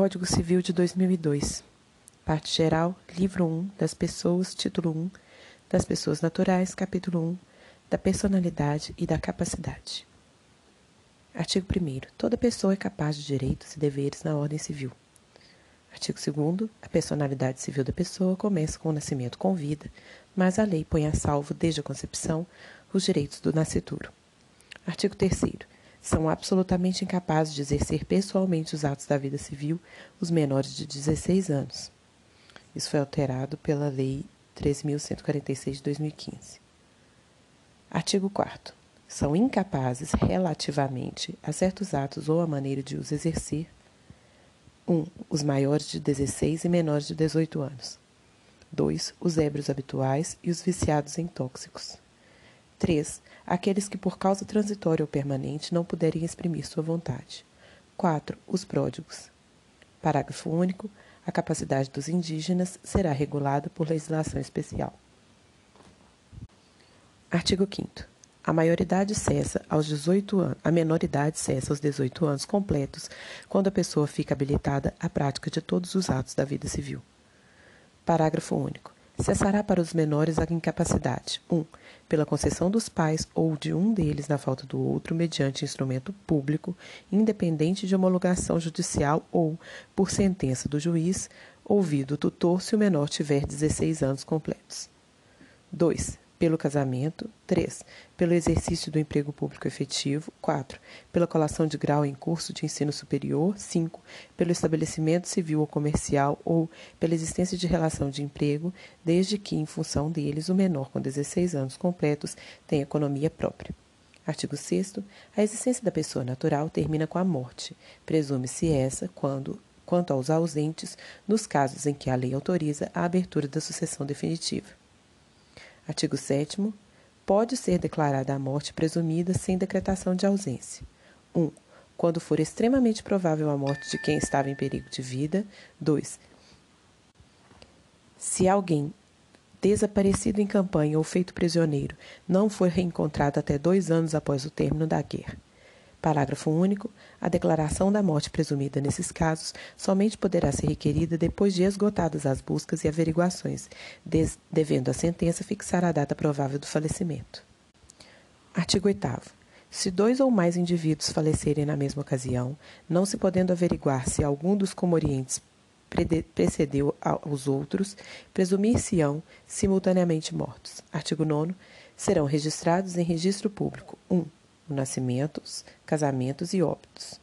Código Civil de 2002. Parte geral, livro 1 das pessoas, título 1 das pessoas naturais, capítulo 1 da personalidade e da capacidade. Artigo 1 Toda pessoa é capaz de direitos e deveres na ordem civil. Artigo 2 A personalidade civil da pessoa começa com o nascimento com vida, mas a lei põe a salvo desde a concepção os direitos do nascituro. Artigo 3 são absolutamente incapazes de exercer pessoalmente os atos da vida civil os menores de 16 anos. Isso foi alterado pela Lei 3.146 de 2015. Artigo 4. São incapazes relativamente a certos atos ou a maneira de os exercer 1. Um, os maiores de 16 e menores de 18 anos. 2. Os ébrios habituais e os viciados em tóxicos. 3. Aqueles que, por causa transitória ou permanente, não puderem exprimir sua vontade. 4. Os pródigos. Parágrafo único. A capacidade dos indígenas será regulada por legislação especial. Artigo 5 a maioridade cessa aos 18 anos, a menoridade cessa aos 18 anos completos, quando a pessoa fica habilitada à prática de todos os atos da vida civil. Parágrafo único. Cessará para os menores a incapacidade: 1. Um, pela concessão dos pais ou de um deles na falta do outro, mediante instrumento público, independente de homologação judicial ou por sentença do juiz, ouvido o tutor se o menor tiver 16 anos completos. 2 pelo casamento. 3. Pelo exercício do emprego público efetivo. 4. Pela colação de grau em curso de ensino superior. 5. Pelo estabelecimento civil ou comercial ou pela existência de relação de emprego, desde que, em função deles, o menor com 16 anos completos tenha economia própria. Artigo 6. A existência da pessoa natural termina com a morte. Presume-se essa quando quanto aos ausentes, nos casos em que a lei autoriza a abertura da sucessão definitiva. Artigo 7 Pode ser declarada a morte presumida sem decretação de ausência. 1. Um, quando for extremamente provável a morte de quem estava em perigo de vida. 2. Se alguém desaparecido em campanha ou feito prisioneiro não for reencontrado até dois anos após o término da guerra. Parágrafo único. A declaração da morte presumida nesses casos somente poderá ser requerida depois de esgotadas as buscas e averiguações, devendo a sentença fixar a data provável do falecimento. Artigo 8. Se dois ou mais indivíduos falecerem na mesma ocasião, não se podendo averiguar se algum dos comorientes precedeu aos outros, presumir-se-ão simultaneamente mortos. Artigo 9. Serão registrados em registro público: 1. Um, nascimentos, casamentos e óbitos.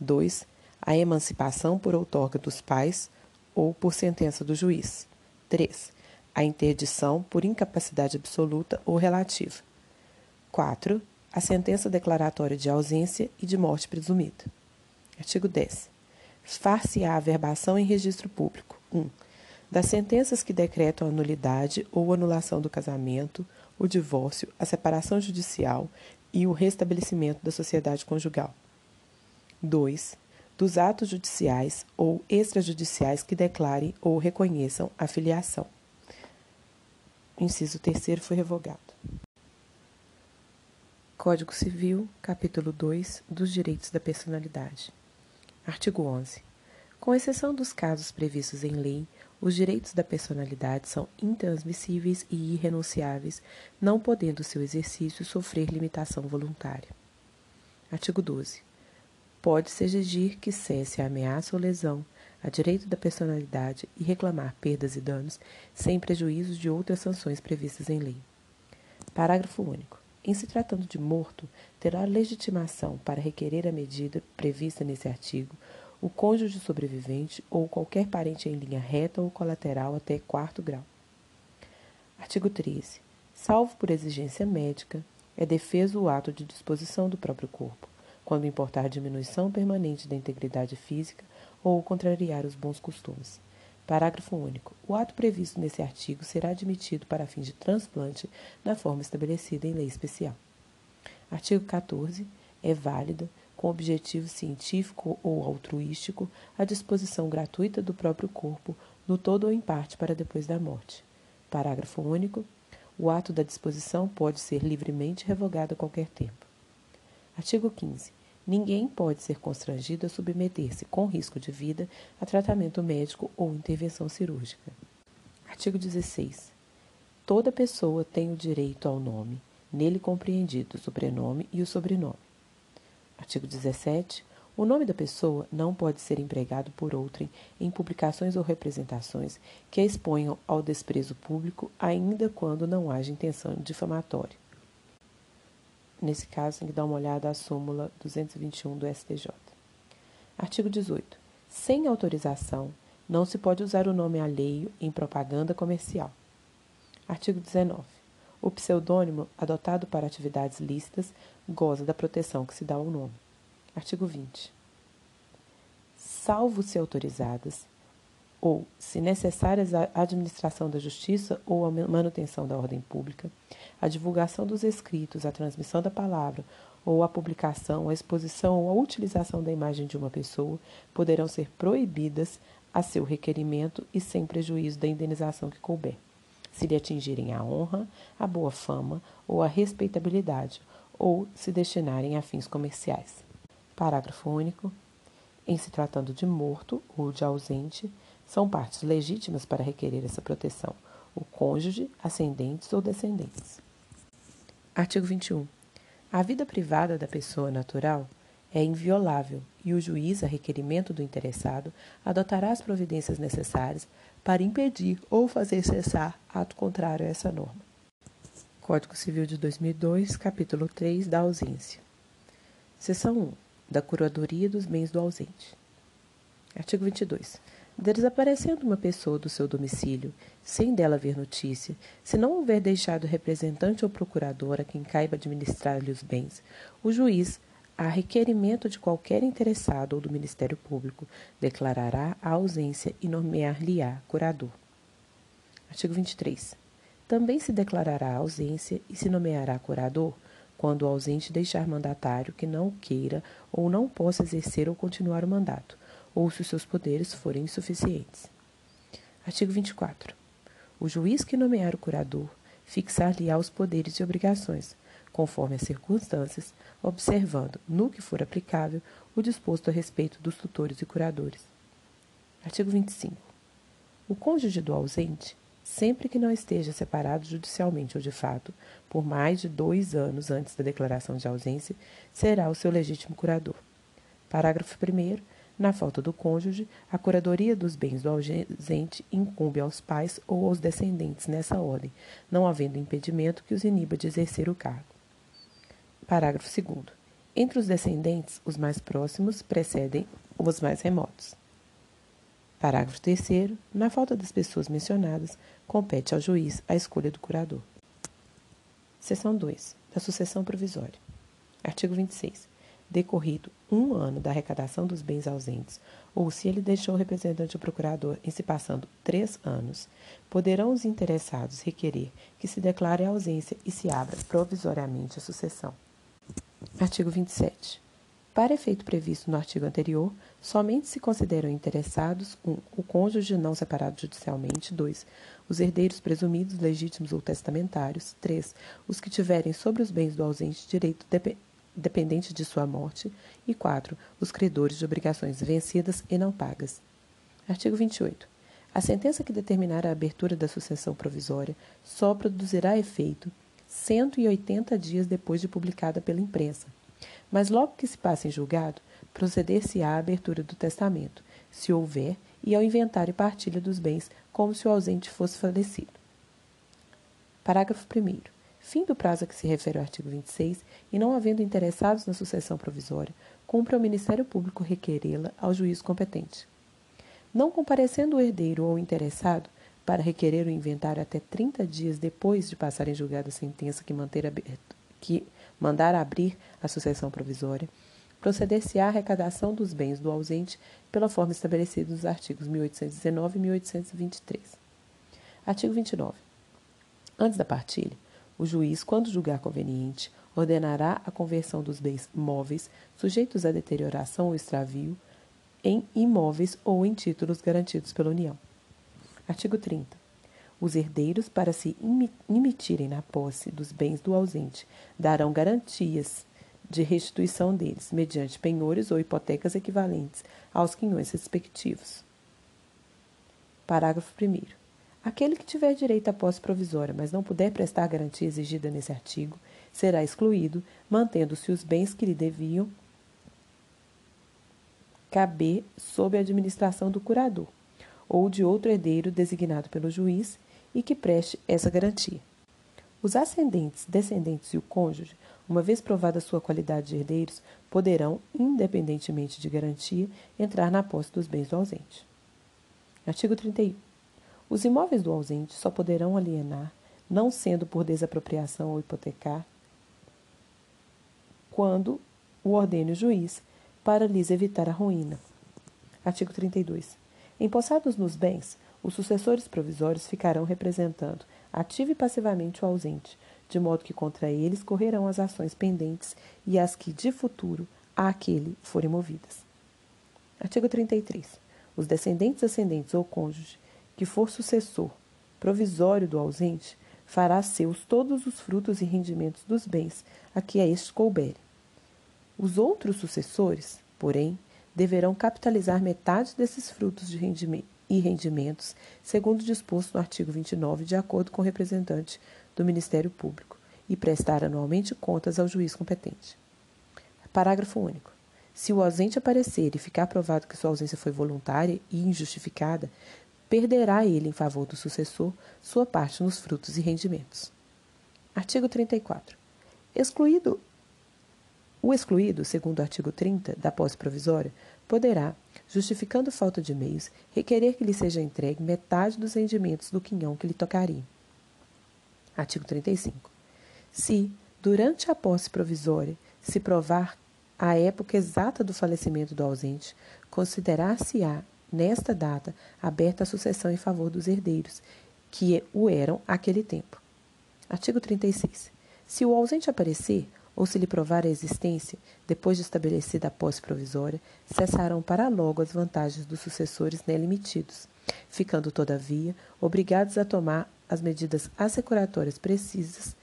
2. A emancipação por outorga dos pais ou por sentença do juiz. 3. A interdição por incapacidade absoluta ou relativa. 4. A sentença declaratória de ausência e de morte presumida. Artigo 10. Far-se-á a averbação em registro público. 1. Das sentenças que decretam a nulidade ou anulação do casamento, o divórcio, a separação judicial e o restabelecimento da sociedade conjugal. 2. Dos atos judiciais ou extrajudiciais que declarem ou reconheçam a filiação. O inciso 3 foi revogado. Código Civil, capítulo 2 dos Direitos da Personalidade. Artigo 11. Com exceção dos casos previstos em lei, os direitos da personalidade são intransmissíveis e irrenunciáveis, não podendo seu exercício sofrer limitação voluntária. Artigo 12. Pode-se exigir que cesse a ameaça ou lesão a direito da personalidade e reclamar perdas e danos sem prejuízo de outras sanções previstas em lei. Parágrafo único. Em se tratando de morto, terá legitimação para requerer a medida prevista nesse artigo o cônjuge sobrevivente ou qualquer parente em linha reta ou colateral até quarto grau. Artigo 13. Salvo por exigência médica, é defeso o ato de disposição do próprio corpo, quando importar diminuição permanente da integridade física ou contrariar os bons costumes. Parágrafo único. O ato previsto nesse artigo será admitido para fins de transplante na forma estabelecida em lei especial. Artigo 14. É válida com objetivo científico ou altruístico, a disposição gratuita do próprio corpo, no todo ou em parte, para depois da morte. Parágrafo único. O ato da disposição pode ser livremente revogado a qualquer tempo. Artigo 15. Ninguém pode ser constrangido a submeter-se, com risco de vida, a tratamento médico ou intervenção cirúrgica. Artigo 16. Toda pessoa tem o direito ao nome, nele compreendido o sobrenome e o sobrenome. Artigo 17. O nome da pessoa não pode ser empregado por outrem em publicações ou representações que a exponham ao desprezo público, ainda quando não haja intenção difamatória. Nesse caso, tem que dar uma olhada à súmula 221 do STJ. Artigo 18. Sem autorização, não se pode usar o nome alheio em propaganda comercial. Artigo 19. O pseudônimo adotado para atividades lícitas goza da proteção que se dá ao nome. Artigo 20. Salvo se autorizadas, ou, se necessárias à administração da justiça ou à manutenção da ordem pública, a divulgação dos escritos, a transmissão da palavra, ou a publicação, a exposição ou a utilização da imagem de uma pessoa poderão ser proibidas a seu requerimento e sem prejuízo da indenização que couber, se lhe atingirem a honra, a boa fama ou a respeitabilidade, ou se destinarem a fins comerciais. Parágrafo único. Em se tratando de morto ou de ausente, são partes legítimas para requerer essa proteção, o cônjuge, ascendentes ou descendentes. Artigo 21. A vida privada da pessoa natural é inviolável e o juiz, a requerimento do interessado, adotará as providências necessárias para impedir ou fazer cessar ato contrário a essa norma. Código Civil de 2002, capítulo 3 da ausência. Seção 1. Da curadoria dos bens do ausente. Artigo 22. Desaparecendo uma pessoa do seu domicílio, sem dela haver notícia, se não houver deixado representante ou procurador a quem caiba administrar-lhe os bens, o juiz, a requerimento de qualquer interessado ou do Ministério Público, declarará a ausência e nomear-lhe-á curador. Artigo 23. Também se declarará a ausência e se nomeará curador quando o ausente deixar mandatário que não queira ou não possa exercer ou continuar o mandato ou se os seus poderes forem insuficientes. Artigo 24. O juiz que nomear o curador fixar-lhe-á os poderes e obrigações, conforme as circunstâncias, observando, no que for aplicável, o disposto a respeito dos tutores e curadores. Artigo 25. O cônjuge do ausente, sempre que não esteja separado judicialmente ou de fato, por mais de dois anos antes da declaração de ausência, será o seu legítimo curador. Parágrafo 1. Na falta do cônjuge, a curadoria dos bens do ausente incumbe aos pais ou aos descendentes nessa ordem, não havendo impedimento que os iniba de exercer o cargo. Parágrafo 2. Entre os descendentes, os mais próximos precedem os mais remotos. Parágrafo 3. Na falta das pessoas mencionadas, compete ao juiz a escolha do curador. Seção 2. Da sucessão provisória. Artigo 26 decorrido um ano da arrecadação dos bens ausentes, ou se ele deixou o representante ou procurador em se passando três anos, poderão os interessados requerer que se declare a ausência e se abra provisoriamente a sucessão. Artigo 27. Para efeito previsto no artigo anterior, somente se consideram interessados 1. Um, o cônjuge não separado judicialmente, 2. Os herdeiros presumidos, legítimos ou testamentários, 3. Os que tiverem sobre os bens do ausente direito dependente de sua morte, e 4. Os credores de obrigações vencidas e não pagas. Artigo 28. A sentença que determinar a abertura da sucessão provisória só produzirá efeito 180 dias depois de publicada pela imprensa. Mas logo que se passe em julgado, proceder-se-á à abertura do testamento, se houver, e ao inventário e partilha dos bens, como se o ausente fosse falecido. Parágrafo 1 fim do prazo a que se refere o artigo 26, e não havendo interessados na sucessão provisória, cumpre ao Ministério Público requerê-la ao juízo competente. Não comparecendo o herdeiro ou interessado para requerer o inventário até 30 dias depois de passar em julgado a sentença que, manter aberto, que mandar abrir a sucessão provisória, proceder-se-á à arrecadação dos bens do ausente pela forma estabelecida nos artigos 1819 e 1823. Artigo 29. Antes da partilha, o juiz, quando julgar conveniente, ordenará a conversão dos bens móveis sujeitos a deterioração ou extravio em imóveis ou em títulos garantidos pela União. Artigo 30. Os herdeiros, para se emitirem na posse dos bens do ausente, darão garantias de restituição deles, mediante penhores ou hipotecas equivalentes aos quinhões respectivos. Parágrafo 1. Aquele que tiver direito à posse provisória, mas não puder prestar a garantia exigida nesse artigo, será excluído, mantendo-se os bens que lhe deviam caber sob a administração do curador ou de outro herdeiro designado pelo juiz e que preste essa garantia. Os ascendentes, descendentes e o cônjuge, uma vez provada sua qualidade de herdeiros, poderão, independentemente de garantia, entrar na posse dos bens do ausente. Artigo 31. Os imóveis do ausente só poderão alienar, não sendo por desapropriação ou hipotecar, quando o ordene o juiz, para lhes evitar a ruína. Artigo 32. Empossados nos bens, os sucessores provisórios ficarão representando, ativa e passivamente, o ausente, de modo que contra eles correrão as ações pendentes e as que, de futuro, àquele forem movidas. Artigo 33. Os descendentes, ascendentes ou cônjuge que for sucessor provisório do ausente fará seus todos os frutos e rendimentos dos bens a que a este couberem. Os outros sucessores, porém, deverão capitalizar metade desses frutos de e rendimentos, segundo disposto no artigo 29, de acordo com o representante do Ministério Público, e prestar anualmente contas ao juiz competente. Parágrafo único. Se o ausente aparecer e ficar provado que sua ausência foi voluntária e injustificada, perderá ele em favor do sucessor sua parte nos frutos e rendimentos. Artigo 34. Excluído o excluído, segundo o artigo 30 da posse provisória, poderá, justificando falta de meios, requerer que lhe seja entregue metade dos rendimentos do quinhão que lhe tocaria. Artigo 35. Se, durante a posse provisória, se provar a época exata do falecimento do ausente, considerar-se-á, nesta data, aberta a sucessão em favor dos herdeiros, que o eram àquele tempo. Artigo 36. Se o ausente aparecer, ou se lhe provar a existência, depois de estabelecida a posse provisória, cessarão para logo as vantagens dos sucessores nele emitidos, ficando, todavia, obrigados a tomar as medidas assecuratórias precisas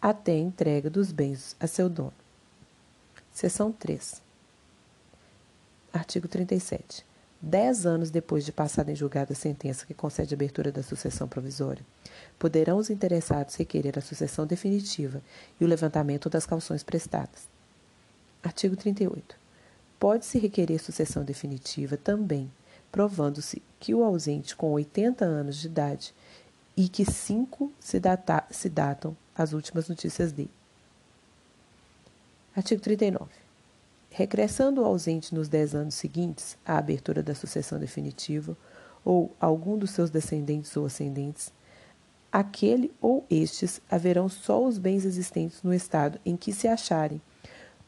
até a entrega dos bens a seu dono. Seção 3. Artigo 37. Dez anos depois de passada em julgado a sentença que concede a abertura da sucessão provisória, poderão os interessados requerer a sucessão definitiva e o levantamento das calções prestadas. Artigo 38. Pode-se requerer sucessão definitiva também, provando-se que o ausente com 80 anos de idade e que cinco se, data, se datam as últimas notícias dele. Artigo 39 regressando o ausente nos dez anos seguintes à abertura da sucessão definitiva, ou algum dos seus descendentes ou ascendentes, aquele ou estes haverão só os bens existentes no estado em que se acharem,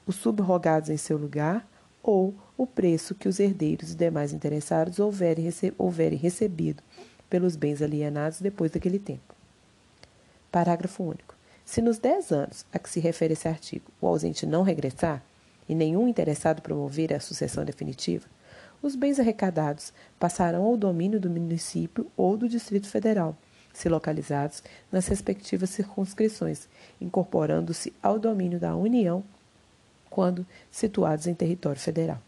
os subrogados em seu lugar, ou o preço que os herdeiros e demais interessados houverem, rece houverem recebido pelos bens alienados depois daquele tempo. Parágrafo único. Se nos dez anos a que se refere esse artigo o ausente não regressar, e nenhum interessado promover a sucessão definitiva, os bens arrecadados passarão ao domínio do município ou do Distrito Federal, se localizados nas respectivas circunscrições, incorporando-se ao domínio da União quando situados em território federal.